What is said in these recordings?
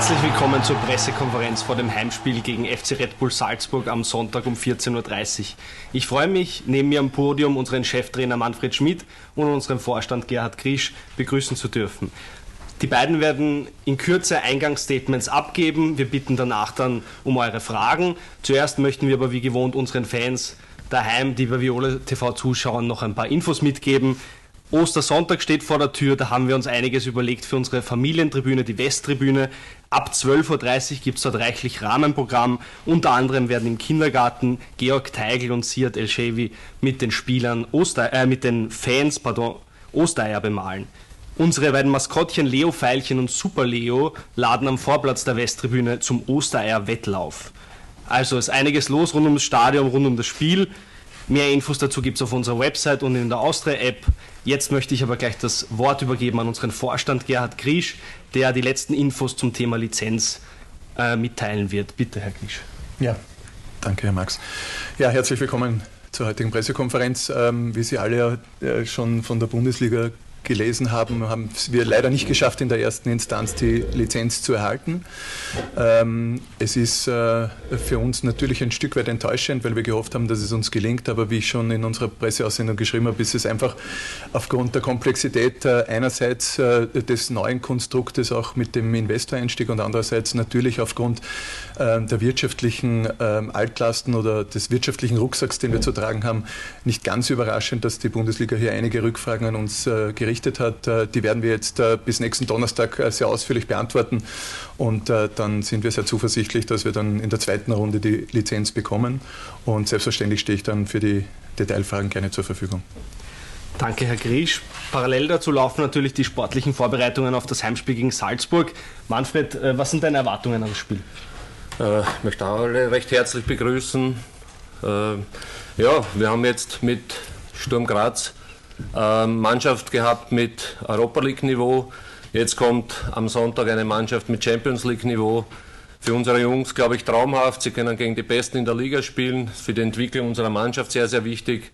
Herzlich willkommen zur Pressekonferenz vor dem Heimspiel gegen FC Red Bull Salzburg am Sonntag um 14.30 Uhr. Ich freue mich, neben mir am Podium unseren Cheftrainer Manfred Schmidt und unseren Vorstand Gerhard Krisch begrüßen zu dürfen. Die beiden werden in Kürze Eingangsstatements abgeben. Wir bitten danach dann um eure Fragen. Zuerst möchten wir aber wie gewohnt unseren Fans daheim, die bei Viola TV zuschauen, noch ein paar Infos mitgeben. Ostersonntag steht vor der Tür, da haben wir uns einiges überlegt für unsere Familientribüne, die Westtribüne. Ab 12.30 Uhr gibt es dort reichlich Rahmenprogramm. Unter anderem werden im Kindergarten Georg Teigl und Siad El-Shevi mit den Spielern, Oster, äh, mit den Fans, pardon, Ostereier bemalen. Unsere beiden Maskottchen Leo Feilchen und Super Leo laden am Vorplatz der Westtribüne zum Ostereier-Wettlauf. Also ist einiges los rund um das Stadion, rund um das Spiel. Mehr Infos dazu gibt es auf unserer Website und in der Austria-App. Jetzt möchte ich aber gleich das Wort übergeben an unseren Vorstand Gerhard Griesch, der die letzten Infos zum Thema Lizenz äh, mitteilen wird. Bitte, Herr Griesch. Ja, danke, Herr Max. Ja, herzlich willkommen zur heutigen Pressekonferenz. Ähm, wie Sie alle äh, schon von der Bundesliga gelesen haben, haben wir leider nicht geschafft, in der ersten Instanz die Lizenz zu erhalten. Ähm, es ist äh, für uns natürlich ein Stück weit enttäuschend, weil wir gehofft haben, dass es uns gelingt, aber wie ich schon in unserer Presseaussendung geschrieben habe, ist es einfach aufgrund der Komplexität äh, einerseits äh, des neuen Konstruktes auch mit dem Investoreinstieg und andererseits natürlich aufgrund äh, der wirtschaftlichen ähm, Altlasten oder des wirtschaftlichen Rucksacks, den wir zu tragen haben, nicht ganz überraschend, dass die Bundesliga hier einige Rückfragen an uns äh, gerichtet berichtet hat, äh, die werden wir jetzt äh, bis nächsten Donnerstag äh, sehr ausführlich beantworten. Und dann sind wir sehr zuversichtlich, dass wir dann in der zweiten Runde die Lizenz bekommen. Und selbstverständlich stehe ich dann für die Detailfragen gerne zur Verfügung. Danke, Herr Griesch. Parallel dazu laufen natürlich die sportlichen Vorbereitungen auf das Heimspiel gegen Salzburg. Manfred, was sind deine Erwartungen an das Spiel? Ich möchte alle recht herzlich begrüßen. Ja, wir haben jetzt mit Sturm Graz Mannschaft gehabt mit Europa League-Niveau. Jetzt kommt am Sonntag eine Mannschaft mit Champions League-Niveau. Für unsere Jungs, glaube ich, traumhaft. Sie können gegen die Besten in der Liga spielen. Für die Entwicklung unserer Mannschaft sehr, sehr wichtig.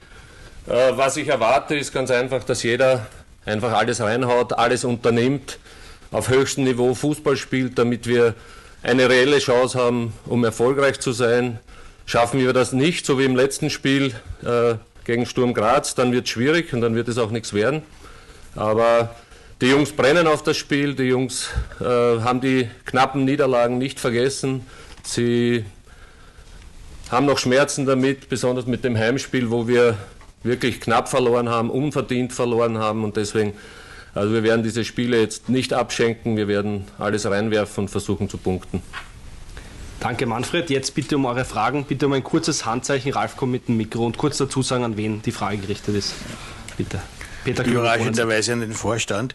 Äh, was ich erwarte, ist ganz einfach, dass jeder einfach alles reinhaut, alles unternimmt, auf höchstem Niveau Fußball spielt, damit wir eine reelle Chance haben, um erfolgreich zu sein. Schaffen wir das nicht, so wie im letzten Spiel, äh, gegen Sturm Graz, dann wird es schwierig und dann wird es auch nichts werden. Aber die Jungs brennen auf das Spiel, die Jungs äh, haben die knappen Niederlagen nicht vergessen. Sie haben noch Schmerzen damit, besonders mit dem Heimspiel, wo wir wirklich knapp verloren haben, unverdient verloren haben und deswegen, also wir werden diese Spiele jetzt nicht abschenken, wir werden alles reinwerfen und versuchen zu punkten. Danke, Manfred. Jetzt bitte um eure Fragen. Bitte um ein kurzes Handzeichen. Ralf kommt mit dem Mikro und kurz dazu sagen, an wen die Frage gerichtet ist. Bitte. Peter Überraschenderweise an den Vorstand.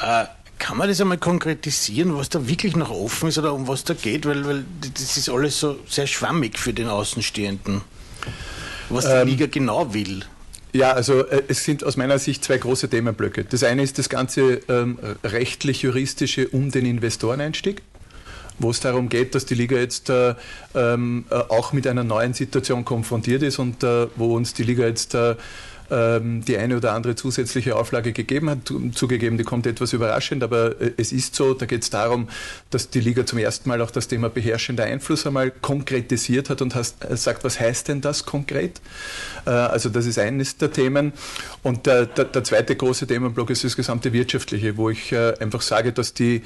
Äh, kann man das einmal konkretisieren, was da wirklich noch offen ist oder um was da geht? Weil, weil das ist alles so sehr schwammig für den Außenstehenden. Was die ähm, Liga genau will. Ja, also äh, es sind aus meiner Sicht zwei große Themenblöcke. Das eine ist das ganze ähm, rechtlich-juristische um den Investoreneinstieg wo es darum geht, dass die Liga jetzt äh, ähm, äh, auch mit einer neuen Situation konfrontiert ist und äh, wo uns die Liga jetzt äh, die eine oder andere zusätzliche Auflage gegeben hat. Zugegeben, die kommt etwas überraschend, aber äh, es ist so. Da geht es darum, dass die Liga zum ersten Mal auch das Thema beherrschender Einfluss einmal konkretisiert hat und hast, äh, sagt, was heißt denn das konkret? Äh, also das ist eines der Themen. Und der, der, der zweite große Themenblock ist das gesamte Wirtschaftliche, wo ich einfach sage, dass die,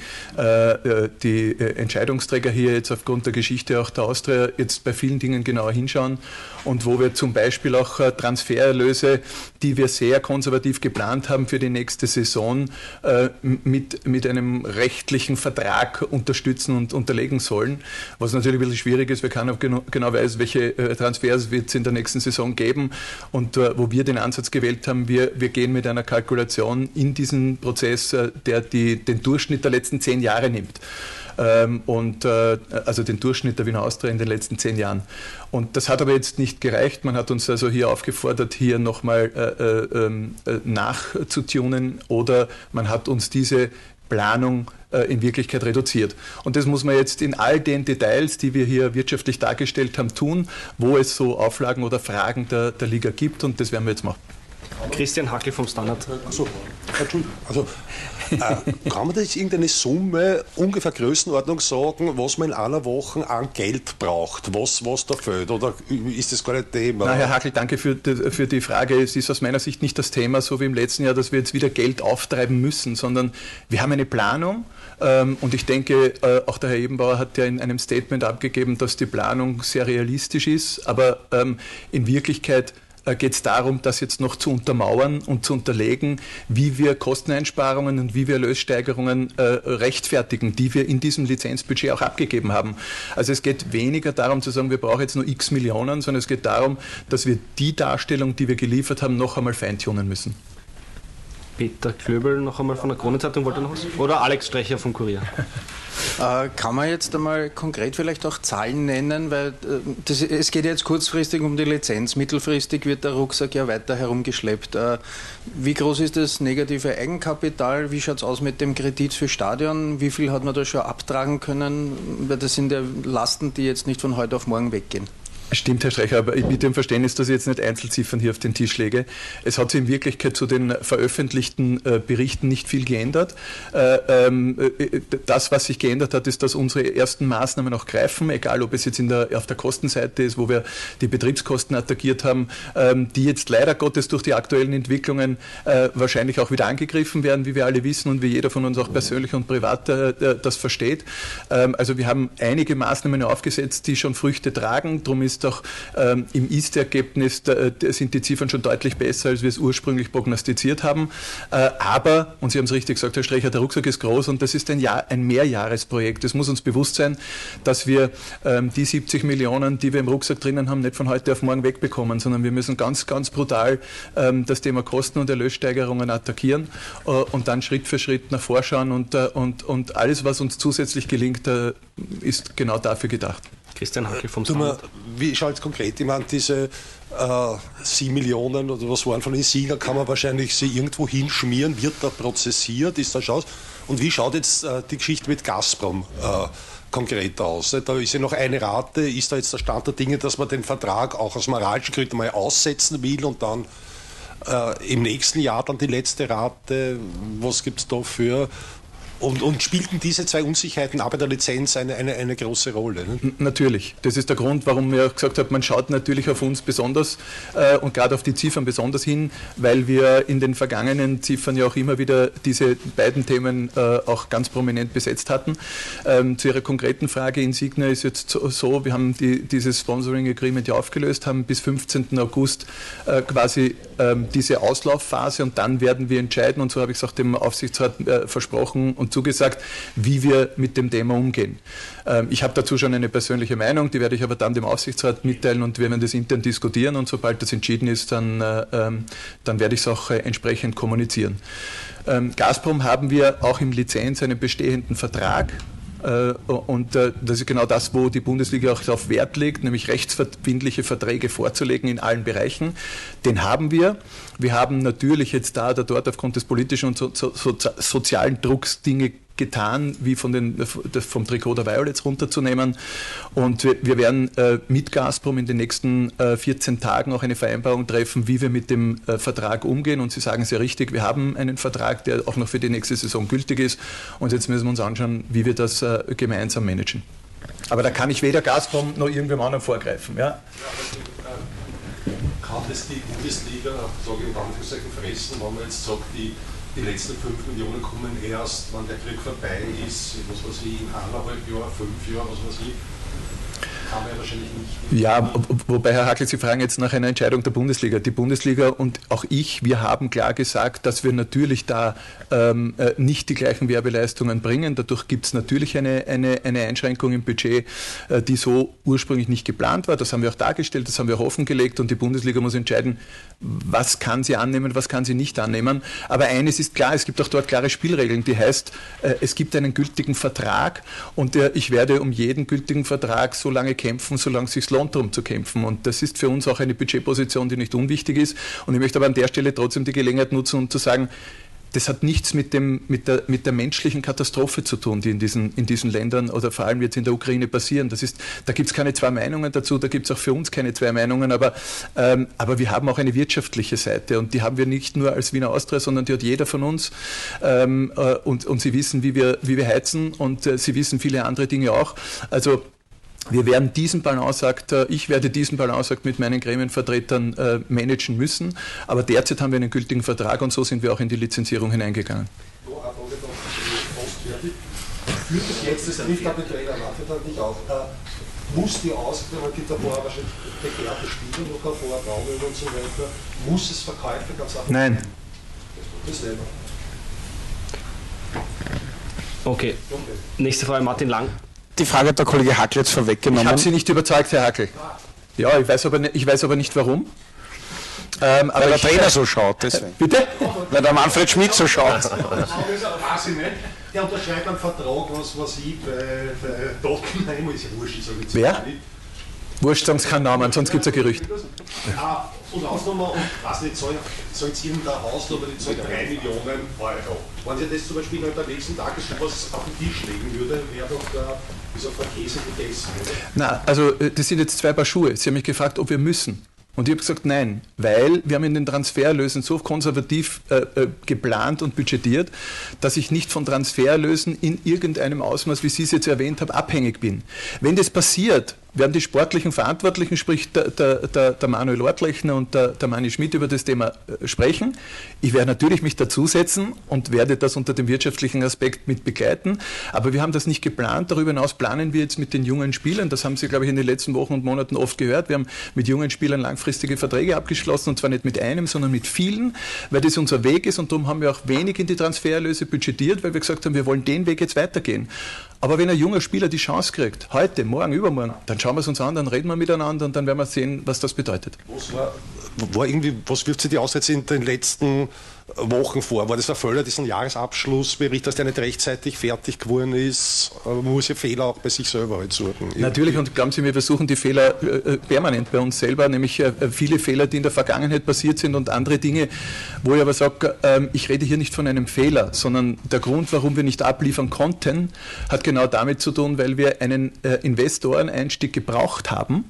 die Entscheidungsträger hier jetzt aufgrund der Geschichte auch der Austria jetzt bei vielen Dingen genauer hinschauen und wo wir zum Beispiel auch Transfererlöse die wir sehr konservativ geplant haben für die nächste Saison, äh, mit, mit einem rechtlichen Vertrag unterstützen und unterlegen sollen. Was natürlich ein bisschen schwierig ist, weil keiner genau, genau weiß, welche äh, Transfers wird es in der nächsten Saison geben. Und äh, wo wir den Ansatz gewählt haben, wir, wir gehen mit einer Kalkulation in diesen Prozess, der die, den Durchschnitt der letzten zehn Jahre nimmt ähm, und äh, also den Durchschnitt der Wiener Austria in den letzten zehn Jahren. Und das hat aber jetzt nicht gereicht. Man hat uns also hier aufgefordert, hier nochmal äh, äh, ähm, äh, nachzutunen oder man hat uns diese Planung äh, in Wirklichkeit reduziert. Und das muss man jetzt in all den Details, die wir hier wirtschaftlich dargestellt haben, tun, wo es so Auflagen oder Fragen der, der Liga gibt und das werden wir jetzt machen. Christian Hackel vom Standard. Achso, Entschuldigung. Also, äh, kann man da jetzt irgendeine Summe, ungefähr Größenordnung sagen, was man in einer Woche an Geld braucht, was, was da fehlt? Oder ist das gar nicht Thema? Na, Herr Hackel, danke für die, für die Frage. Es ist aus meiner Sicht nicht das Thema, so wie im letzten Jahr, dass wir jetzt wieder Geld auftreiben müssen, sondern wir haben eine Planung. Ähm, und ich denke, äh, auch der Herr Ebenbauer hat ja in einem Statement abgegeben, dass die Planung sehr realistisch ist, aber ähm, in Wirklichkeit geht es darum, das jetzt noch zu untermauern und zu unterlegen, wie wir Kosteneinsparungen und wie wir Lössteigerungen äh, rechtfertigen, die wir in diesem Lizenzbudget auch abgegeben haben. Also es geht weniger darum zu sagen, wir brauchen jetzt nur x Millionen, sondern es geht darum, dass wir die Darstellung, die wir geliefert haben, noch einmal feintunen müssen. Peter Klöbel noch einmal von der Kronenzeitung wollte noch was? Oder Alex Strecher vom Kurier? Äh, kann man jetzt einmal konkret vielleicht auch Zahlen nennen, weil äh, das, es geht jetzt kurzfristig um die Lizenz, mittelfristig wird der Rucksack ja weiter herumgeschleppt. Äh, wie groß ist das negative Eigenkapital? Wie schaut es aus mit dem Kredit für Stadion? Wie viel hat man da schon abtragen können? Weil das sind ja Lasten, die jetzt nicht von heute auf morgen weggehen. Stimmt, Herr Streicher, aber mit dem Verständnis, dass ich jetzt nicht Einzelziffern hier auf den Tisch lege. Es hat sich in Wirklichkeit zu den veröffentlichten äh, Berichten nicht viel geändert. Äh, ähm, äh, das, was sich geändert hat, ist, dass unsere ersten Maßnahmen auch greifen, egal ob es jetzt der, auf der Kostenseite ist, wo wir die Betriebskosten attackiert haben, ähm, die jetzt leider Gottes durch die aktuellen Entwicklungen äh, wahrscheinlich auch wieder angegriffen werden, wie wir alle wissen und wie jeder von uns auch persönlich und privat äh, das versteht. Ähm, also wir haben einige Maßnahmen aufgesetzt, die schon Früchte tragen. Darum ist auch ähm, im Ist-Ergebnis sind die Ziffern schon deutlich besser, als wir es ursprünglich prognostiziert haben. Äh, aber, und Sie haben es richtig gesagt, Herr Strecher, der Rucksack ist groß und das ist ein, Jahr, ein Mehrjahresprojekt. Es muss uns bewusst sein, dass wir ähm, die 70 Millionen, die wir im Rucksack drinnen haben, nicht von heute auf morgen wegbekommen, sondern wir müssen ganz, ganz brutal ähm, das Thema Kosten und Erlössteigerungen attackieren äh, und dann Schritt für Schritt nach vorschauen und, äh, und, und alles, was uns zusätzlich gelingt, äh, ist genau dafür gedacht. Christian Hackel vom Standard. Wie schaut es konkret? Ich meine, diese äh, 7 Millionen oder was waren von den Sieger, kann man wahrscheinlich sie irgendwo hinschmieren, wird da prozessiert, ist da Chance? Und wie schaut jetzt äh, die Geschichte mit Gazprom äh, konkret aus? Da ist ja noch eine Rate, ist da jetzt der Stand der Dinge, dass man den Vertrag auch aus moralischen Gründen mal aussetzen will und dann äh, im nächsten Jahr dann die letzte Rate, was gibt es da für und, und, spielten diese zwei Unsicherheiten bei der Lizenz eine, eine, eine große Rolle? Ne? Natürlich. Das ist der Grund, warum wir auch gesagt haben, man schaut natürlich auf uns besonders äh, und gerade auf die Ziffern besonders hin, weil wir in den vergangenen Ziffern ja auch immer wieder diese beiden Themen äh, auch ganz prominent besetzt hatten. Ähm, zu Ihrer konkreten Frage, Insignia ist jetzt so, wir haben die, dieses Sponsoring Agreement ja aufgelöst, haben bis 15. August äh, quasi ähm, diese Auslaufphase und dann werden wir entscheiden und so habe ich es auch dem Aufsichtsrat äh, versprochen und zugesagt, wie wir mit dem Thema umgehen. Ähm, ich habe dazu schon eine persönliche Meinung, die werde ich aber dann dem Aufsichtsrat mitteilen und wir werden das intern diskutieren und sobald das entschieden ist, dann, äh, ähm, dann werde ich es auch äh, entsprechend kommunizieren. Ähm, Gazprom haben wir auch im Lizenz einen bestehenden Vertrag und das ist genau das, wo die Bundesliga auch darauf Wert legt, nämlich rechtsverbindliche Verträge vorzulegen in allen Bereichen. Den haben wir. Wir haben natürlich jetzt da oder dort aufgrund des politischen und so, so, so, sozialen Drucks Dinge getan, wie von den, vom Trikot der Violets runterzunehmen. Und wir, wir werden äh, mit Gazprom in den nächsten äh, 14 Tagen auch eine Vereinbarung treffen, wie wir mit dem äh, Vertrag umgehen. Und Sie sagen sehr richtig, wir haben einen Vertrag, der auch noch für die nächste Saison gültig ist. Und jetzt müssen wir uns anschauen, wie wir das äh, gemeinsam managen. Aber da kann ich weder Gazprom noch irgendwem anderen vorgreifen. Ja? kann das die Bundesliga, sage ich in Anführungszeichen, fressen, wenn man jetzt sagt, die, die letzten 5 Millionen kommen erst, wenn der Krieg vorbei ist, was weiß ich, in eineinhalb Jahren, fünf Jahren, was weiß ich kann man ja wahrscheinlich nicht. Ja, wobei, Herr Hackel, Sie fragen jetzt nach einer Entscheidung der Bundesliga. Die Bundesliga und auch ich, wir haben klar gesagt, dass wir natürlich da ähm, äh, nicht die gleichen Werbeleistungen bringen. Dadurch gibt es natürlich eine, eine, eine Einschränkung im Budget, äh, die so ursprünglich nicht geplant war. Das haben wir auch dargestellt, das haben wir auch offengelegt und die Bundesliga muss entscheiden, was kann sie annehmen, was kann sie nicht annehmen. Aber eines ist klar, es gibt auch dort klare Spielregeln, die heißt, äh, es gibt einen gültigen Vertrag und ich werde um jeden gültigen Vertrag so lange kämpfen, solange es sich lohnt, darum zu kämpfen. Und das ist für uns auch eine Budgetposition, die nicht unwichtig ist. Und ich möchte aber an der Stelle trotzdem die Gelegenheit nutzen, um zu sagen, das hat nichts mit, dem, mit, der, mit der menschlichen Katastrophe zu tun, die in diesen, in diesen Ländern oder vor allem jetzt in der Ukraine passieren. Das ist, da gibt es keine zwei Meinungen dazu, da gibt es auch für uns keine zwei Meinungen, aber, ähm, aber wir haben auch eine wirtschaftliche Seite und die haben wir nicht nur als Wiener Austria, sondern die hat jeder von uns ähm, äh, und, und sie wissen, wie wir, wie wir heizen und äh, sie wissen viele andere Dinge auch. Also wir werden diesen Balanceakt, äh, ich werde diesen Balanceakt mit meinen Gremienvertretern äh, managen müssen, aber derzeit haben wir einen gültigen Vertrag und so sind wir auch in die Lizenzierung hineingegangen. Führt es jetzt, das trifft auch den Trainer Nachmittag nicht auf, muss die Austria, man gibt davor wahrscheinlich begehrte Spieler noch hervor, Raumöl und so weiter, muss es Verkäufe ganz einfach Nein. Das nehmen Okay. Nächste Frage, Martin Lang. Die Frage hat der Kollege Hackel jetzt Ich vorweggenommen. habe Sie nicht überzeugt, Herr Hackel. Ja, ich weiß aber, nicht, ich weiß aber nicht warum. Ähm, aber weil der ich, Trainer so schaut, deswegen. Bitte? Weil der Manfred Schmidt so schaut. Ich. Der unterschreibt einen Vertrag, was weiß ich, bei, bei Tottenham, ist ja wurscht, ich sage jetzt Wer? Wurscht, sagen Sie keinen Namen, sonst gibt es ein Gerücht. Ah, und Ausnummer, und weiß nicht, soll, soll jetzt irgendein Haus, aber die zahlt 3 Millionen Euro. Wenn Sie das zum Beispiel halt am nächsten Tag sowas auf den Tisch legen würde, wäre doch der, wie sagt man, Käse gegessen, oder? Na, also äh, das sind jetzt zwei Paar Schuhe. Sie haben mich gefragt, ob wir müssen. Und ich habe gesagt, nein, weil wir haben in den Transferlösen so konservativ äh, äh, geplant und budgetiert, dass ich nicht von Transferlösen in irgendeinem Ausmaß, wie Sie es jetzt erwähnt haben, abhängig bin. Wenn das passiert, werden die sportlichen Verantwortlichen, sprich der, der, der, Manuel Ortlechner und der, der Manni Schmidt über das Thema äh, sprechen. Ich werde natürlich mich dazusetzen und werde das unter dem wirtschaftlichen Aspekt mit begleiten. Aber wir haben das nicht geplant. Darüber hinaus planen wir jetzt mit den jungen Spielern. Das haben Sie, glaube ich, in den letzten Wochen und Monaten oft gehört. Wir haben mit jungen Spielern langfristige Verträge abgeschlossen und zwar nicht mit einem, sondern mit vielen, weil das unser Weg ist und darum haben wir auch wenig in die Transfererlöse budgetiert, weil wir gesagt haben, wir wollen den Weg jetzt weitergehen. Aber wenn ein junger Spieler die Chance kriegt, heute, morgen, übermorgen, dann schauen wir es uns an, dann reden wir miteinander und dann werden wir sehen, was das bedeutet. Was war, war irgendwie, was wirft sich die aus in den letzten Wochen vor? War das ein Fehler, diesen Jahresabschlussbericht, dass der nicht rechtzeitig fertig geworden ist? Man muss ja Fehler auch bei sich selber halt suchen. Natürlich, und glauben Sie mir, wir suchen die Fehler äh, permanent bei uns selber, nämlich äh, viele Fehler, die in der Vergangenheit passiert sind und andere Dinge, wo ich aber sage, ähm, ich rede hier nicht von einem Fehler, sondern der Grund, warum wir nicht abliefern konnten, hat genau damit zu tun, weil wir einen äh, Investoreneinstieg gebraucht haben.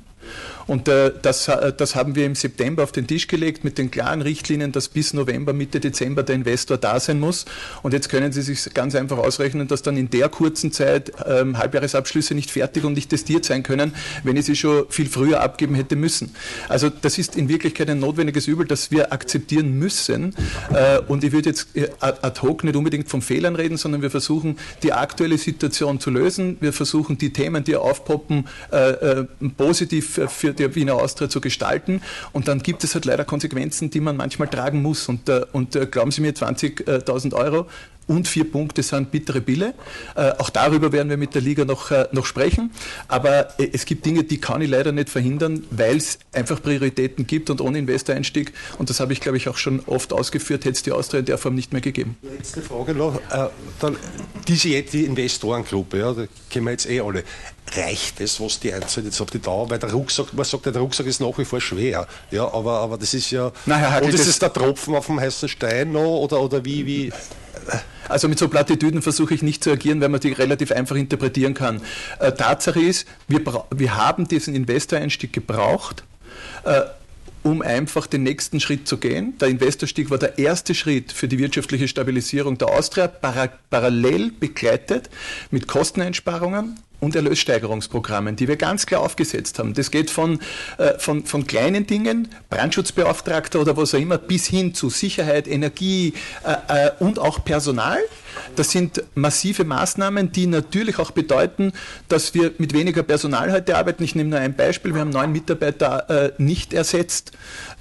Und äh, das, äh, das haben wir im September auf den Tisch gelegt mit den klaren Richtlinien, dass bis November, Mitte Dezember der Investor da sein muss. Und jetzt können Sie sich ganz einfach ausrechnen, dass dann in der kurzen Zeit ähm, Halbjahresabschlüsse nicht fertig und nicht testiert sein können, wenn ich sie schon viel früher abgeben hätte müssen. Also das ist in Wirklichkeit ein notwendiges Übel, das wir akzeptieren müssen. Äh, und ich würde jetzt äh, ad hoc nicht unbedingt von Fehlern reden, sondern wir versuchen, die aktuelle Situation zu lösen. Wir versuchen, die Themen, die aufpoppen, äh, äh, positiv für die Wiener Austria zu gestalten. Und dann gibt es halt leider Konsequenzen, die man manchmal tragen muss. Und, äh, und äh, glauben Sie mir, 20.000 Euro und vier Punkte sind bittere Bille. Äh, auch darüber werden wir mit der Liga noch, äh, noch sprechen. Aber äh, es gibt Dinge, die kann ich leider nicht verhindern, weil es einfach Prioritäten gibt und ohne Investoreinstieg, und das habe ich glaube ich auch schon oft ausgeführt, hätte es die Austria in der Form nicht mehr gegeben. Letzte Frage noch. Dann, diese die Investorengruppe, ja, da kennen wir jetzt eh alle. Reicht es, was die einzahlt jetzt auf die Dauer? Weil der Rucksack, man sagt ja, der Rucksack ist nach wie vor schwer. Ja, aber, aber das ist ja. Na, Herr und ist das- es der Tropfen auf dem heißen Stein noch? Oder, oder wie, wie? Also mit so Plattitüden versuche ich nicht zu agieren, weil man die relativ einfach interpretieren kann. Äh, Tatsache ist, wir, wir haben diesen Investoreinstieg gebraucht, äh, um einfach den nächsten Schritt zu gehen. Der Investorstieg war der erste Schritt für die wirtschaftliche Stabilisierung der Austria, para parallel begleitet mit Kosteneinsparungen und Erlössteigerungsprogrammen, die wir ganz klar aufgesetzt haben. Das geht von, äh, von, von kleinen Dingen, Brandschutzbeauftragter oder was auch immer, bis hin zu Sicherheit, Energie äh, äh, und auch Personal. Das sind massive Maßnahmen, die natürlich auch bedeuten, dass wir mit weniger Personal heute arbeiten. Ich nehme nur ein Beispiel. Wir haben neun Mitarbeiter äh, nicht ersetzt.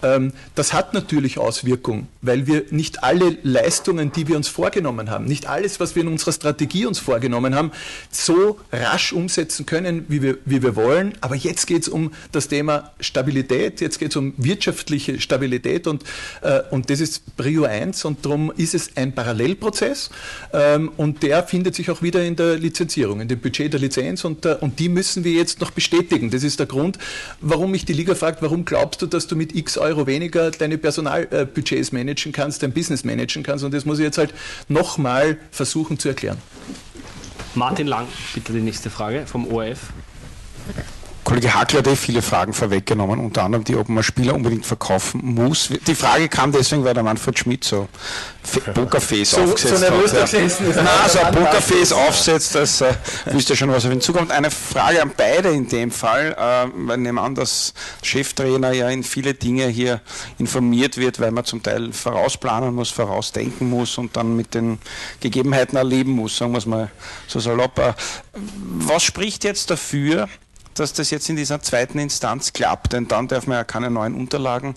Ähm, das hat natürlich Auswirkungen, weil wir nicht alle Leistungen, die wir uns vorgenommen haben, nicht alles, was wir in unserer Strategie uns vorgenommen haben, so rasch umsetzen können, wie wir, wie wir wollen. Aber jetzt geht es um das Thema Stabilität, jetzt geht es um wirtschaftliche Stabilität und, äh, und das ist Prio 1 und darum ist es ein Parallelprozess und der findet sich auch wieder in der Lizenzierung, in dem Budget der Lizenz und, äh, und die müssen wir jetzt noch bestätigen. Das ist der Grund, warum mich die Liga fragt, warum glaubst du, dass du mit x Euro weniger deine Personalbudgets managen kannst, dein Business managen kannst und das muss ich jetzt halt nochmal versuchen zu erklären. Martin Lang, bitte die nächste Frage vom ORF. Kollege Hackler hat eh viele Fragen vorweggenommen, unter anderem die, ob man Spieler unbedingt verkaufen muss. Die Frage kam deswegen, weil der Manfred Schmidt so Pokerface so, aufgesetzt so nervös hat. Ja. Nein, so ein Pokerface aufsetzt, das äh, wüsste schon, was auf ihn zukommt. Eine Frage an beide in dem Fall, äh, weil ich nehme an, dass Cheftrainer ja in viele Dinge hier informiert wird, weil man zum Teil vorausplanen muss, vorausdenken muss und dann mit den Gegebenheiten erleben muss, sagen wir es mal so salopp. Äh, was spricht jetzt dafür, dass das jetzt in dieser zweiten Instanz klappt, denn dann darf man ja keine neuen Unterlagen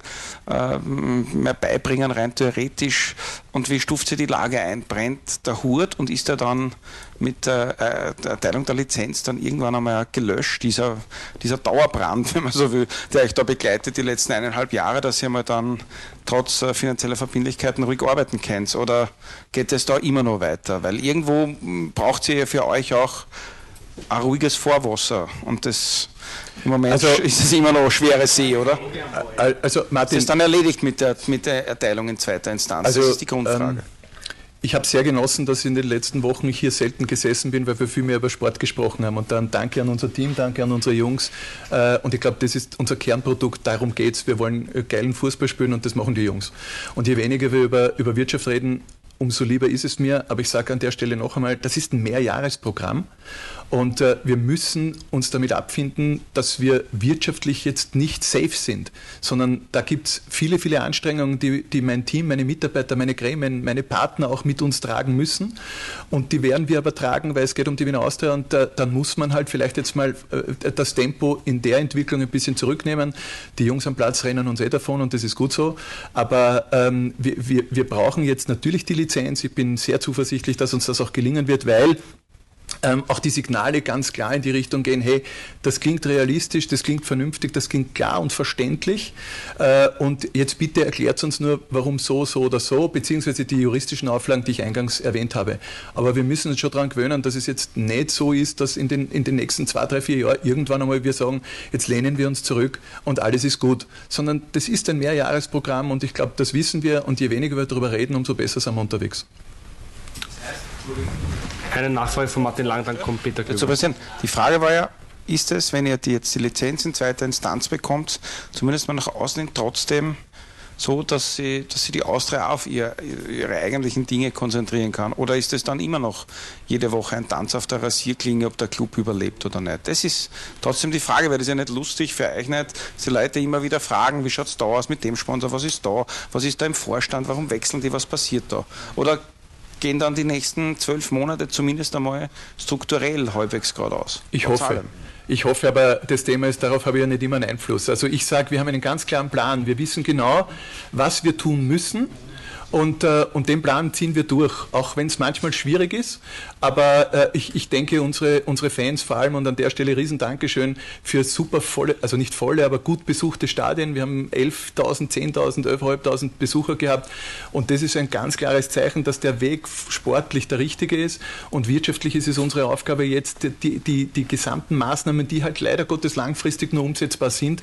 äh, mehr beibringen, rein theoretisch. Und wie stuft sie die Lage ein? Brennt der Hurt und ist er dann mit der, äh, der Erteilung der Lizenz dann irgendwann einmal gelöscht, dieser, dieser Dauerbrand, wenn man so will, der euch da begleitet die letzten eineinhalb Jahre, dass ihr mal dann trotz äh, finanzieller Verbindlichkeiten ruhig arbeiten könnt? Oder geht es da immer noch weiter? Weil irgendwo hm, braucht sie ja für euch auch ein ruhiges Vorwasser. Und das im Moment also, ist es immer noch eine schwere See, oder? Also Martin, das ist dann erledigt mit der, mit der Erteilung in zweiter Instanz. Also, das ist die Grundfrage. Ähm, ich habe sehr genossen, dass ich in den letzten Wochen hier selten gesessen bin, weil wir viel mehr über Sport gesprochen haben. Und dann danke an unser Team, danke an unsere Jungs. Äh, und ich glaube, das ist unser Kernprodukt. Darum geht es. Wir wollen äh, geilen Fußball spielen und das machen die Jungs. Und je weniger wir über, über Wirtschaft reden, umso lieber ist es mir. Aber ich sage an der Stelle noch einmal, das ist ein Mehrjahresprogramm. Und äh, wir müssen uns damit abfinden, dass wir wirtschaftlich jetzt nicht safe sind, sondern da gibt es viele, viele Anstrengungen, die, die mein Team, meine Mitarbeiter, meine Gremien, meine Partner auch mit uns tragen müssen. Und die werden wir aber tragen, weil es geht um die Wiener Austria und äh, dann muss man halt vielleicht jetzt mal äh, das Tempo in der Entwicklung ein bisschen zurücknehmen. Die Jungs am Platz rennen uns eh davon und das ist gut so. Aber ähm, wir, wir, wir brauchen jetzt natürlich die Lizenz. Ich bin sehr zuversichtlich, dass uns das auch gelingen wird, weil ähm, auch die Signale ganz klar in die Richtung gehen, hey, das klingt realistisch, das klingt vernünftig, das klingt klar und verständlich. Äh, und jetzt bitte erklärt uns nur, warum so, so oder so, beziehungsweise die juristischen Auflagen, die ich eingangs erwähnt habe. Aber wir müssen uns schon daran gewöhnen, dass es jetzt nicht so ist, dass in den, in den nächsten zwei, drei, vier Jahren irgendwann einmal wir sagen, jetzt lehnen wir uns zurück und alles ist gut. Sondern das ist ein Mehrjahresprogramm und ich glaube, das wissen wir und je weniger wir darüber reden, umso besser sind wir unterwegs. Das heißt, eine Nachfrage von Martin Lang, dann kommt Peter Klüber. Sebastian, die Frage war ja, ist es, wenn ihr die jetzt die Lizenz in zweiter Instanz bekommt, zumindest mal nach außen hin trotzdem so, dass sie, dass sie die Austria auf ihr, ihre eigentlichen Dinge konzentrieren kann? Oder ist es dann immer noch jede Woche ein Tanz auf der Rasierklinge, ob der Club überlebt oder nicht? Das ist trotzdem die Frage, weil das ist ja nicht lustig für euch nicht, dass die Leute immer wieder fragen, wie schaut es da aus mit dem Sponsor, was ist da, was ist da im Vorstand, warum wechseln die, was passiert da? Oder gehen dann die nächsten zwölf Monate zumindest einmal strukturell halbwegs geradeaus. Ich hoffe. Allem. Ich hoffe aber, das Thema ist, darauf habe ich ja nicht immer einen Einfluss. Also ich sage, wir haben einen ganz klaren Plan. Wir wissen genau, was wir tun müssen. Und, äh, und den Plan ziehen wir durch, auch wenn es manchmal schwierig ist. Aber äh, ich, ich denke, unsere, unsere Fans vor allem und an der Stelle riesen Dankeschön für super volle, also nicht volle, aber gut besuchte Stadien. Wir haben 11.000, 10.000, 11.500 Besucher gehabt. Und das ist ein ganz klares Zeichen, dass der Weg sportlich der richtige ist. Und wirtschaftlich ist es unsere Aufgabe jetzt, die, die, die gesamten Maßnahmen, die halt leider Gottes langfristig nur umsetzbar sind,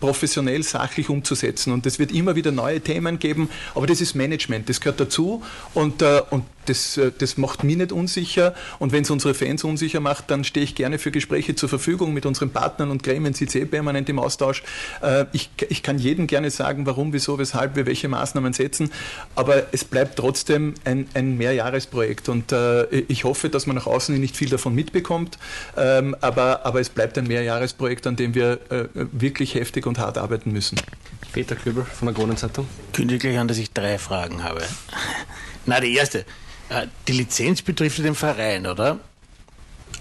professionell, sachlich umzusetzen. Und es wird immer wieder neue Themen geben, aber das ist Management, das gehört dazu und, äh, und das, äh, das macht mich nicht unsicher. Und wenn es unsere Fans unsicher macht, dann stehe ich gerne für Gespräche zur Verfügung mit unseren Partnern und Gremien, sind eh permanent im Austausch. Äh, ich, ich kann jedem gerne sagen, warum, wieso, weshalb wir welche Maßnahmen setzen, aber es bleibt trotzdem ein, ein Mehrjahresprojekt und äh, ich hoffe, dass man nach außen nicht viel davon mitbekommt, ähm, aber, aber es bleibt ein Mehrjahresprojekt, an dem wir wirklich heftig und hart arbeiten müssen. Peter Klöbel von der Kronenzeitung. Kündige gleich an, dass ich drei Fragen habe. Na, die erste. Äh, die Lizenz betrifft den Verein, oder?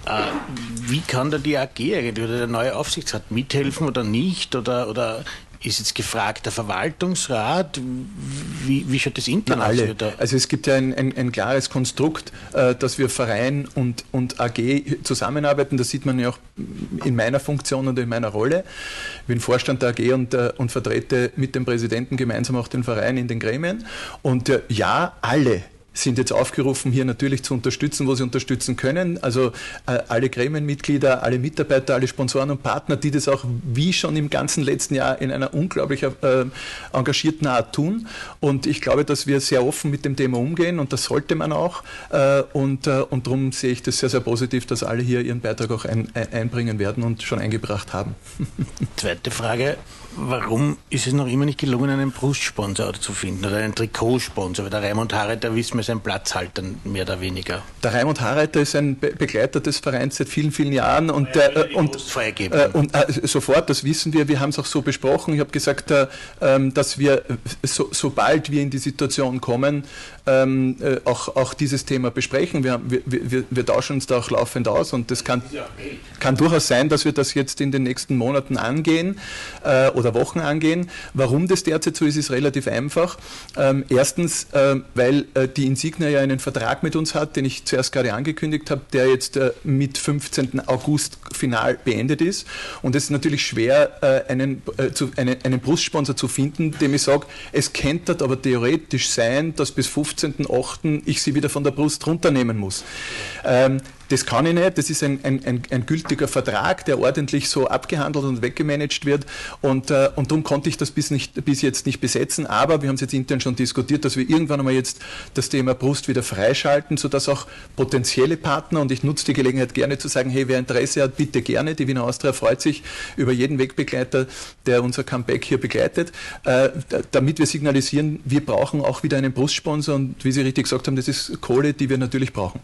Äh, wie kann da die AG eigentlich oder der neue Aufsichtsrat mithelfen oder nicht? Oder, oder ist jetzt gefragt der Verwaltungsrat? Wie, wie schaut das intern aus? Also es gibt ja ein, ein, ein klares Konstrukt, äh, dass wir Verein und, und AG zusammenarbeiten. Das sieht man ja auch in meiner Funktion und in meiner Rolle. Ich bin Vorstand der AG und, äh, und vertrete mit dem Präsidenten gemeinsam auch den Verein in den Gremien. Und äh, ja, alle sind jetzt aufgerufen, hier natürlich zu unterstützen, wo sie unterstützen können. Also äh, alle Gremienmitglieder, alle Mitarbeiter, alle Sponsoren und Partner, die das auch wie schon im ganzen letzten Jahr in einer unglaublich äh, engagierten Art tun. Und ich glaube, dass wir sehr offen mit dem Thema umgehen und das sollte man auch. Äh, und, äh, und darum sehe ich das sehr, sehr positiv, dass alle hier ihren Beitrag auch ein, ein, einbringen werden und schon eingebracht haben. Zweite Frage warum ist es noch immer nicht gelungen, einen Brustsponsor zu finden oder einen Trikotsponsor? Weil der Raimund Harreiter, wissen wir, ist ein Platzhalter, mehr oder weniger. Der Raimund Harreiter ist ein Be Begleiter des Vereins seit vielen, vielen Jahren und, ja, äh, und, äh, und äh, sofort, das wissen wir, wir haben es auch so besprochen. Ich habe gesagt, äh, ähm, dass wir, so, sobald wir in die Situation kommen, ähm, äh, auch, auch dieses Thema besprechen. Wir, wir, wir, wir, tauschen uns da auch laufend aus und das kann, kann durchaus sein, dass wir das jetzt in den nächsten Monaten angehen äh, oder Wochen angehen. Warum das derzeit so ist, ist relativ einfach. Ähm, erstens, äh, weil äh, die Insignia ja einen Vertrag mit uns hat, den ich zuerst gerade angekündigt habe, der jetzt äh, mit 15. August final beendet ist. Und es ist natürlich schwer, äh, einen, zu, einen, einen Brustsponsor zu finden, dem ich sage, es könnte aber theoretisch sein, dass bis 15 15.8. ich sie wieder von der Brust runternehmen muss. Ähm, das kann ich nicht. Das ist ein, ein, ein, ein, gültiger Vertrag, der ordentlich so abgehandelt und weggemanagt wird. Und, äh, und darum konnte ich das bis, nicht, bis jetzt nicht besetzen. Aber wir haben es jetzt intern schon diskutiert, dass wir irgendwann einmal jetzt das Thema Brust wieder freischalten, sodass auch potenzielle Partner, und ich nutze die Gelegenheit gerne zu sagen, hey, wer Interesse hat, bitte gerne. Die Wiener Austria freut sich über jeden Wegbegleiter, der unser Comeback hier begleitet, äh, damit wir signalisieren, wir brauchen auch wieder einen Brustsponsor. Und wie Sie richtig gesagt haben, das ist Kohle, die wir natürlich brauchen.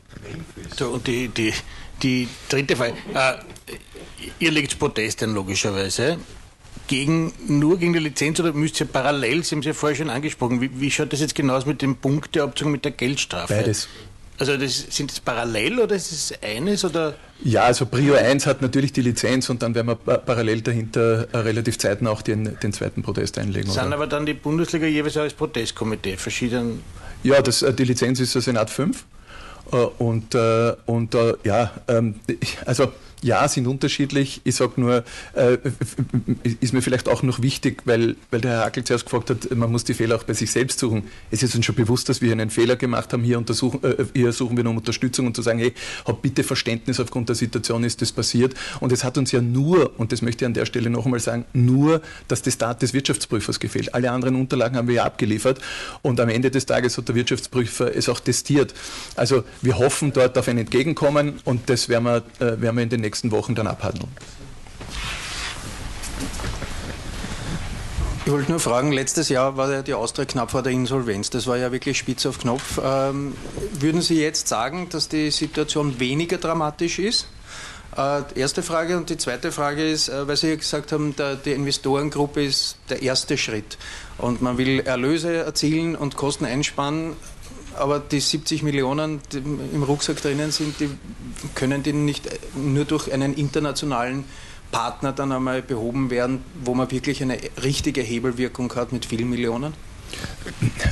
So, und die, die, die dritte Frage. Äh, ihr legt Protest ein, logischerweise. Gegen, nur gegen die Lizenz oder müsst ihr parallel, Sie haben es ja vorher schon angesprochen, wie, wie schaut das jetzt genau aus mit dem Punkteabzug mit der Geldstrafe? Beides. Also das, sind das parallel oder ist es eines? Oder? Ja, also Prio 1 hat natürlich die Lizenz und dann werden wir parallel dahinter äh, relativ zeitnah auch den, den zweiten Protest einlegen. Sind oder? aber dann die Bundesliga jeweils als Protestkomitee verschieden? Ja, das, äh, die Lizenz ist der Senat 5 äh, und, äh, und äh, ja, ähm, also ja, sind unterschiedlich. Ich sage nur, äh, ist mir vielleicht auch noch wichtig, weil, weil der Herr Hackel zuerst gefragt hat, man muss die Fehler auch bei sich selbst suchen. Es ist uns schon bewusst, dass wir einen Fehler gemacht haben. Hier, untersuchen, äh, hier suchen wir um Unterstützung und zu sagen, hey, hab bitte Verständnis, aufgrund der Situation ist das passiert. Und es hat uns ja nur, und das möchte ich an der Stelle noch einmal sagen, nur das Testat des Wirtschaftsprüfers gefehlt. Alle anderen Unterlagen haben wir ja abgeliefert und am Ende des Tages hat der Wirtschaftsprüfer es auch testiert. Also wir hoffen dort auf ein Entgegenkommen und das werden wir, äh, werden wir in den nächsten nächsten Wochen dann abhandeln. Ich wollte nur fragen, letztes Jahr war ja die Austria knapp vor der Insolvenz. Das war ja wirklich spitz auf Knopf. Ähm, würden Sie jetzt sagen, dass die Situation weniger dramatisch ist? Äh, erste Frage und die zweite Frage ist, äh, weil Sie gesagt haben, der, die Investorengruppe ist der erste Schritt und man will Erlöse erzielen und Kosten einsparen aber die 70 Millionen, die im Rucksack drinnen sind, die können die nicht nur durch einen internationalen Partner dann einmal behoben werden, wo man wirklich eine richtige Hebelwirkung hat mit vielen Millionen?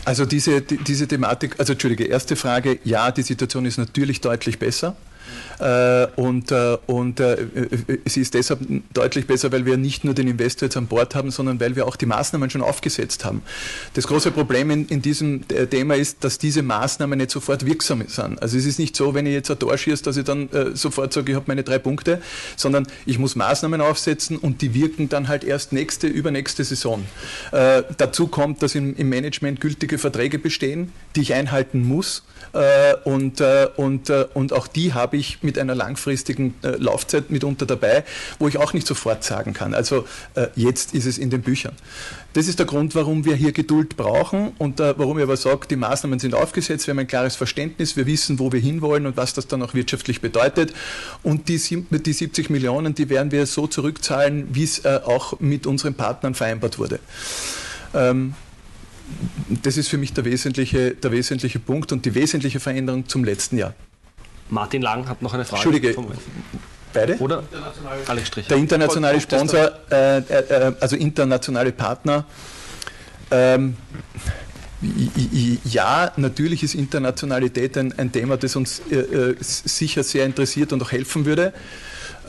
Also diese, diese Thematik, also Entschuldige, erste Frage, ja, die Situation ist natürlich deutlich besser. Äh, und, äh, und äh, sie ist deshalb deutlich besser, weil wir nicht nur den Investor jetzt an Bord haben, sondern weil wir auch die Maßnahmen schon aufgesetzt haben. Das große Problem in, in diesem Thema ist, dass diese Maßnahmen nicht sofort wirksam sind. Also es ist nicht so, wenn ich jetzt ein Tor schieße, dass ich dann sofort sage, ich habe meine drei Punkte, sondern ich muss Maßnahmen aufsetzen und die wirken dann halt erst nächste, übernächste Saison. Dazu kommt, dass im, im, Management gültige Verträge bestehen, die ich einhalten muss und, und, und auch die habe ich mit einer langfristigen äh, Laufzeit mitunter dabei, wo ich auch nicht sofort sagen kann. Also äh, jetzt ist es in den Büchern. Das ist der Grund, warum wir hier Geduld brauchen und äh, warum ich aber sage, die Maßnahmen sind aufgesetzt, wir haben ein klares Verständnis, wir wissen, wo wir hinwollen und was das dann auch wirtschaftlich bedeutet. Und die, die 70 Millionen, die werden wir so zurückzahlen, wie es äh, auch mit unseren Partnern vereinbart wurde. Ähm, das ist für mich der wesentliche, der wesentliche Punkt und die wesentliche Veränderung zum letzten Jahr. Martin Lang hat noch eine Frage. Entschuldige, Beide? Oder? Alex Strich. Der internationale Sponsor, äh, äh, also internationale Partner. Ähm, ja, natürlich ist Internationalität ein, ein Thema, das uns äh, äh sicher sehr interessiert und auch helfen würde.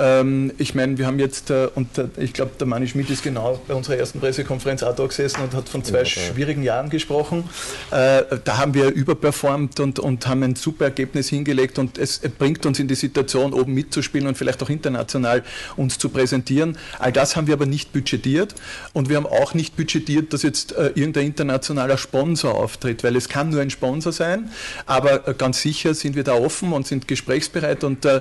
Ähm, ich meine, wir haben jetzt, äh, und äh, ich glaube, der Manni Schmidt ist genau bei unserer ersten Pressekonferenz auch da gesessen und hat von zwei ja, schwierigen Jahren gesprochen. Äh, da haben wir überperformt und, und haben ein super Ergebnis hingelegt und es bringt uns in die Situation, oben mitzuspielen und vielleicht auch international uns zu präsentieren. All das haben wir aber nicht budgetiert und wir haben auch nicht budgetiert, dass jetzt äh, irgendein internationaler Sponsor auftritt, weil es kann nur ein Sponsor sein, aber äh, ganz sicher sind wir da offen und sind gesprächsbereit und äh,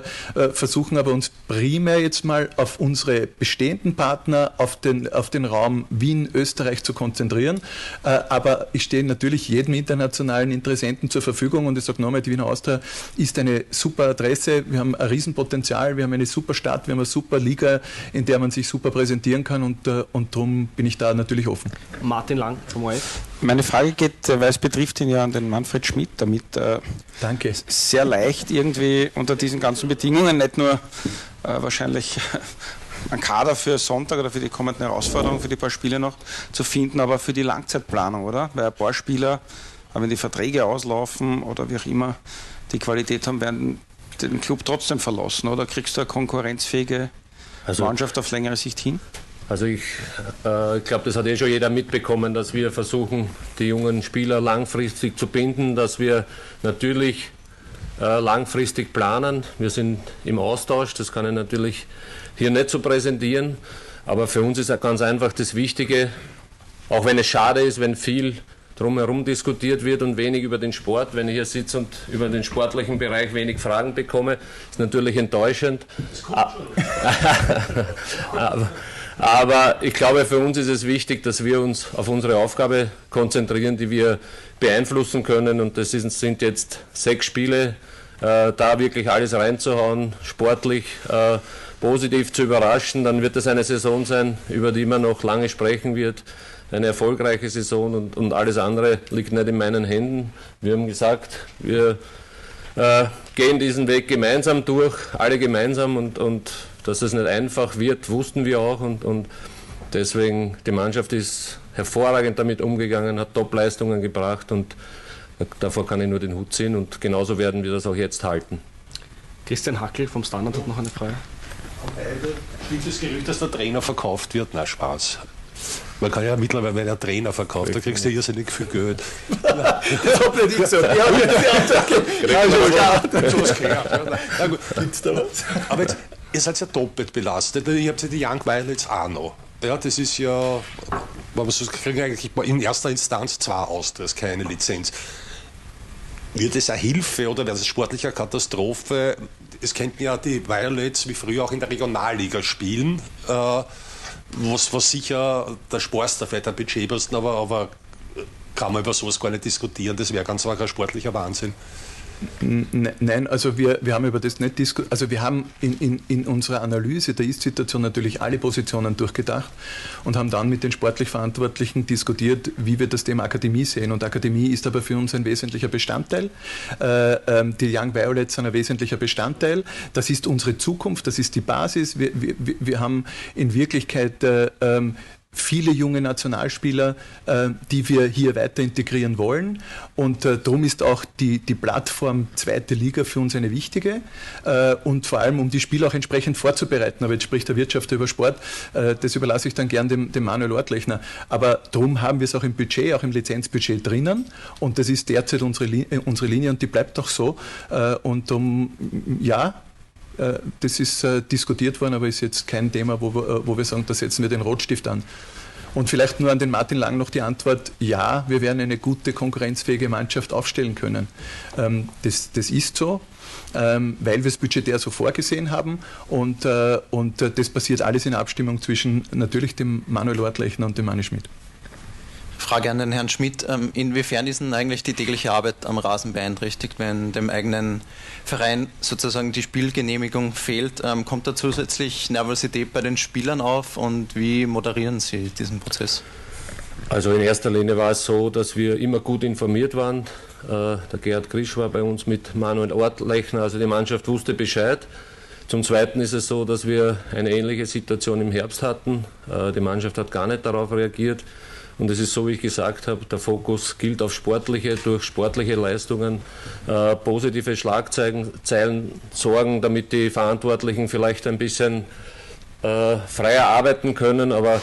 versuchen aber uns primär jetzt mal auf unsere bestehenden Partner, auf den, auf den Raum Wien, Österreich zu konzentrieren. Äh, aber ich stehe natürlich jedem internationalen Interessenten zur Verfügung und ich sage nochmal, die Wiener Austria ist eine super Adresse. Wir haben ein Riesenpotenzial, wir haben eine super Stadt, wir haben eine super Liga, in der man sich super präsentieren kann und, äh, und darum bin ich da natürlich offen. Martin Lang vom OF. Meine Frage geht, äh, weil es betrifft ihn ja an den Manfred Schmidt, damit äh, Danke. sehr leicht irgendwie unter diesen ganzen Bedingungen, nicht nur äh, wahrscheinlich ein Kader für Sonntag oder für die kommenden Herausforderungen, für die paar Spiele noch zu finden, aber für die Langzeitplanung, oder? Weil ein paar Spieler, wenn die Verträge auslaufen oder wie auch immer die Qualität haben, werden den Club trotzdem verlassen, oder? Kriegst du eine konkurrenzfähige also, Mannschaft auf längere Sicht hin? Also ich äh, glaube, das hat eh schon jeder mitbekommen, dass wir versuchen, die jungen Spieler langfristig zu binden, dass wir natürlich äh, langfristig planen. Wir sind im Austausch, das kann ich natürlich hier nicht so präsentieren, aber für uns ist ja ganz einfach das Wichtige, auch wenn es schade ist, wenn viel drumherum diskutiert wird und wenig über den Sport. Wenn ich hier sitze und über den sportlichen Bereich wenig Fragen bekomme, ist natürlich enttäuschend. aber, aber ich glaube, für uns ist es wichtig, dass wir uns auf unsere Aufgabe konzentrieren, die wir beeinflussen können. Und das sind jetzt sechs Spiele, äh, da wirklich alles reinzuhauen, sportlich äh, positiv zu überraschen. Dann wird es eine Saison sein, über die man noch lange sprechen wird. Eine erfolgreiche Saison und, und alles andere liegt nicht in meinen Händen. Wir haben gesagt, wir äh, gehen diesen Weg gemeinsam durch, alle gemeinsam und, und dass es nicht einfach wird, wussten wir auch und, und deswegen die Mannschaft ist hervorragend damit umgegangen, hat Top-Leistungen gebracht und davor kann ich nur den Hut ziehen und genauso werden wir das auch jetzt halten. Christian Hackel vom Standard hat noch eine Frage. Gibt es Gerücht, dass der Trainer verkauft wird? Na, Spaß. Man kann ja mittlerweile, wenn er Trainer verkauft, da kriegst du ja irrsinnig viel Geld. das hab ich nicht gesagt. Ja, ja, schon klar. Gibt's da was? Aber jetzt, ihr seid ja doppelt belastet. Ihr habt ja die Young Violets auch noch. Ja, das ist ja, man kriegen eigentlich in erster Instanz zwei Austras, keine Lizenz. Wird es eine Hilfe oder wäre es sportliche Katastrophe? Es könnten ja die Violets wie früher auch in der Regionalliga spielen, äh, was, was sicher der da vielleicht ein Budget kosten, aber, aber kann man über sowas gar nicht diskutieren. Das wäre ganz ein sportlicher Wahnsinn. Nein, also wir, wir haben über das nicht diskutiert. Also wir haben in, in, in unserer Analyse der Ist-Situation natürlich alle Positionen durchgedacht und haben dann mit den sportlich Verantwortlichen diskutiert, wie wir das Thema Akademie sehen. Und Akademie ist aber für uns ein wesentlicher Bestandteil. Äh, äh, die Young Violets sind ein wesentlicher Bestandteil. Das ist unsere Zukunft, das ist die Basis. Wir, wir, wir haben in Wirklichkeit äh, ähm, viele junge Nationalspieler, äh, die wir hier weiter integrieren wollen. Und äh, darum ist auch die, die Plattform zweite Liga für uns eine wichtige. Äh, und vor allem, um die Spieler auch entsprechend vorzubereiten. Aber jetzt spricht der Wirtschaft über Sport. Äh, das überlasse ich dann gern dem, dem Manuel Ortlechner. Aber darum haben wir es auch im Budget, auch im Lizenzbudget drinnen. Und das ist derzeit unsere, Linie, unsere Linie und die bleibt auch so. Äh, und um, ja, äh, das ist äh, diskutiert worden, aber ist jetzt kein Thema, wo wir, äh, wo wir sagen, da setzen wir den Rotstift an. Und vielleicht nur an den Martin Lang noch die Antwort, ja, wir werden eine gute, konkurrenzfähige Mannschaft aufstellen können. Ähm, das, das ist so, ähm, weil wir es budgetär so vorgesehen haben und, und das passiert alles in Abstimmung zwischen natürlich dem Manuel Ortlechner und dem Manni Schmidt. Frage an den Herrn Schmidt. Ähm, inwiefern ist denn eigentlich die tägliche Arbeit am Rasen beeinträchtigt, wenn dem eigenen Verein sozusagen die Spielgenehmigung fehlt? Ähm, kommt da zusätzlich Nervosität bei den Spielern auf und wie moderieren Sie diesen Prozess? Also in erster Linie war es so, dass wir immer gut informiert waren. Äh, der Gerhard Grisch war bei uns mit Manuel Ortlechner, also die Mannschaft wusste Bescheid. Zum Zweiten ist es so, dass wir eine ähnliche Situation im Herbst hatten. Äh, die Mannschaft hat gar nicht darauf reagiert. Und es ist so, wie ich gesagt habe, der Fokus gilt auf sportliche, durch sportliche Leistungen äh, positive Schlagzeilen sorgen, damit die Verantwortlichen vielleicht ein bisschen äh, freier arbeiten können. Aber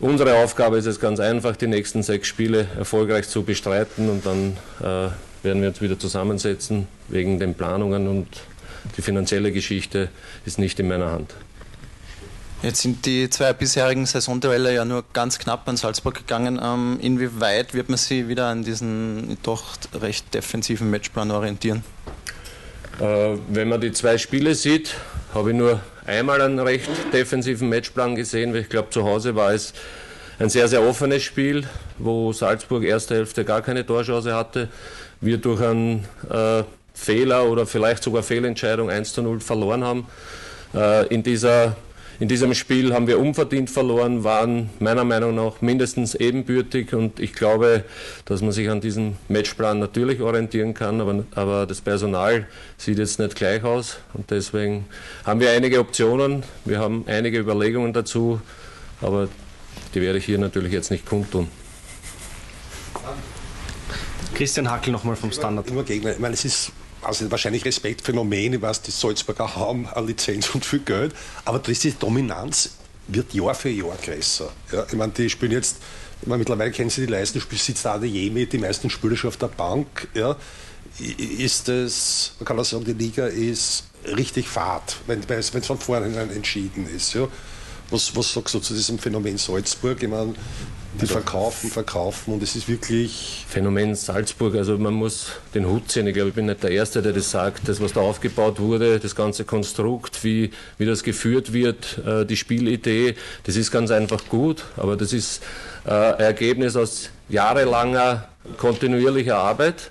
unsere Aufgabe ist es ganz einfach, die nächsten sechs Spiele erfolgreich zu bestreiten und dann äh, werden wir uns wieder zusammensetzen wegen den Planungen und die finanzielle Geschichte ist nicht in meiner Hand. Jetzt sind die zwei bisherigen Saisonduelle ja nur ganz knapp an Salzburg gegangen. Ähm, inwieweit wird man sich wieder an diesen doch recht defensiven Matchplan orientieren? Äh, wenn man die zwei Spiele sieht, habe ich nur einmal einen recht defensiven Matchplan gesehen. Ich glaube, zu Hause war es ein sehr, sehr offenes Spiel, wo Salzburg erste Hälfte gar keine Torchance hatte. Wir durch einen äh, Fehler oder vielleicht sogar Fehlentscheidung 1 zu 0 verloren haben. Äh, in dieser in diesem Spiel haben wir unverdient verloren, waren meiner Meinung nach mindestens ebenbürtig und ich glaube, dass man sich an diesem Matchplan natürlich orientieren kann, aber, aber das Personal sieht jetzt nicht gleich aus und deswegen haben wir einige Optionen, wir haben einige Überlegungen dazu, aber die werde ich hier natürlich jetzt nicht kundtun. Christian Hackel nochmal vom Standard. Immer Gegner. Ich meine, es ist also wahrscheinlich Respektphänomen, ich weiß, die Salzburger haben eine Lizenz und viel Geld, aber diese Dominanz wird Jahr für Jahr größer. Ja, ich meine, die spielen jetzt, ich meine, mittlerweile kennen sie die Leisten, sitzt da Jemi, die meisten Spieler schon auf der Bank. Ja. Ist das, man kann auch sagen, die Liga ist richtig fad, wenn es von vornherein entschieden ist. Ja. Was, was sagst du zu diesem Phänomen Salzburg? Ich meine, die verkaufen, verkaufen und es ist wirklich. Phänomen Salzburg, also man muss den Hut ziehen. Ich glaube, ich bin nicht der Erste, der das sagt. Das, was da aufgebaut wurde, das ganze Konstrukt, wie, wie das geführt wird, äh, die Spielidee, das ist ganz einfach gut, aber das ist äh, ein Ergebnis aus jahrelanger kontinuierlicher Arbeit.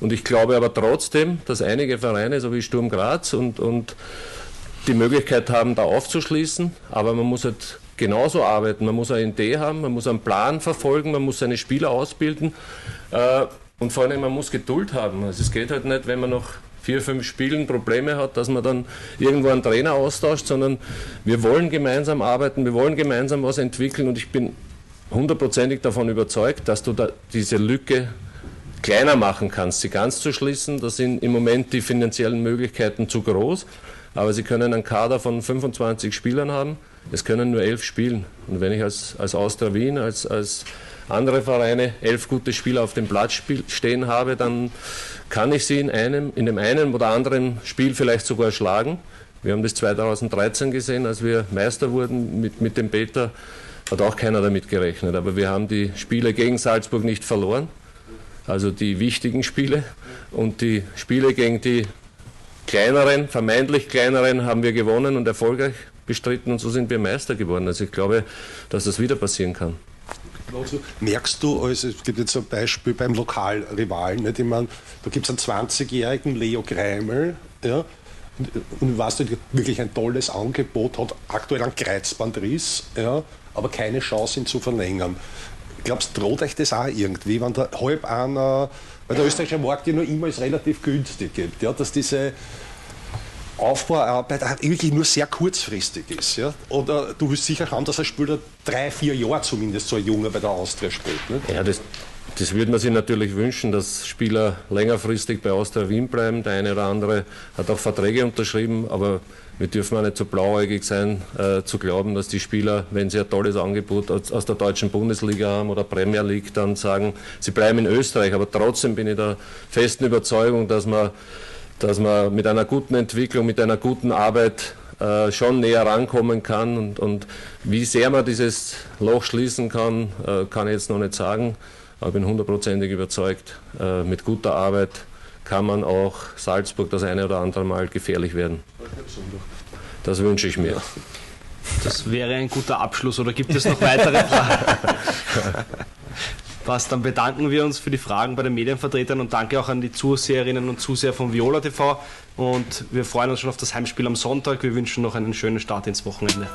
Und ich glaube aber trotzdem, dass einige Vereine, so wie Sturm Graz und, und die Möglichkeit haben, da aufzuschließen, aber man muss halt genauso arbeiten. Man muss eine Idee haben, man muss einen Plan verfolgen, man muss seine Spieler ausbilden äh, und vor allem man muss Geduld haben. Also es geht halt nicht, wenn man noch vier, fünf Spielen Probleme hat, dass man dann irgendwo einen Trainer austauscht, sondern wir wollen gemeinsam arbeiten, wir wollen gemeinsam was entwickeln und ich bin hundertprozentig davon überzeugt, dass du da diese Lücke kleiner machen kannst, sie ganz zu schließen. Da sind im Moment die finanziellen Möglichkeiten zu groß, aber sie können einen Kader von 25 Spielern haben es können nur elf spielen. Und wenn ich als, als Austria Wien, als, als andere Vereine elf gute Spieler auf dem Platz stehen habe, dann kann ich sie in, einem, in dem einen oder anderen Spiel vielleicht sogar schlagen. Wir haben das 2013 gesehen, als wir Meister wurden mit, mit dem Peter, hat auch keiner damit gerechnet. Aber wir haben die Spiele gegen Salzburg nicht verloren, also die wichtigen Spiele. Und die Spiele gegen die kleineren, vermeintlich kleineren, haben wir gewonnen und erfolgreich bestritten und so sind wir Meister geworden. Also ich glaube, dass das wieder passieren kann. Also merkst du, also es gibt jetzt ein Beispiel beim Lokalrivalen, nicht? Ich meine, da gibt es einen 20-jährigen Leo Greimel, ja, und, und weißt du, wirklich ein tolles Angebot, hat aktuell einen Kreuzbandriss, ja, aber keine Chance, ihn zu verlängern. Glaubst du, droht euch das auch irgendwie, wenn da halb einer, weil der österreichische Markt ja nur immer ist relativ günstig gibt, ja, dass diese Aufbauarbeit wirklich nur sehr kurzfristig ist. Ja? Oder du willst sicher haben, dass ein Spieler drei, vier Jahre zumindest so ein Junger bei der Austria spielt. Ne? Ja, das, das würde man sich natürlich wünschen, dass Spieler längerfristig bei Austria Wien bleiben. Der eine oder andere hat auch Verträge unterschrieben, aber wir dürfen auch nicht so blauäugig sein, äh, zu glauben, dass die Spieler, wenn sie ein tolles Angebot aus, aus, der deutschen Bundesliga haben oder Premier League, dann sagen, sie bleiben in Österreich. Aber trotzdem bin ich der festen Überzeugung, dass man dass man mit einer guten Entwicklung, mit einer guten Arbeit äh, schon näher rankommen kann. Und, und, wie sehr man dieses Loch schließen kann, äh, kann ich jetzt noch nicht sagen. Aber ich bin hundertprozentig überzeugt, äh, mit guter Arbeit kann man auch Salzburg das eine oder andere Mal gefährlich werden. Das wünsche ich mir. Das wäre ein guter Abschluss oder gibt es noch weitere Fragen? Passt, dann bedanken wir uns für die Fragen bei den Medienvertretern und danke auch an die Zuseherinnen und Zuseher von Viola TV. Und wir freuen uns schon auf das Heimspiel am Sonntag. Wir wünschen noch einen schönen Start ins Wochenende.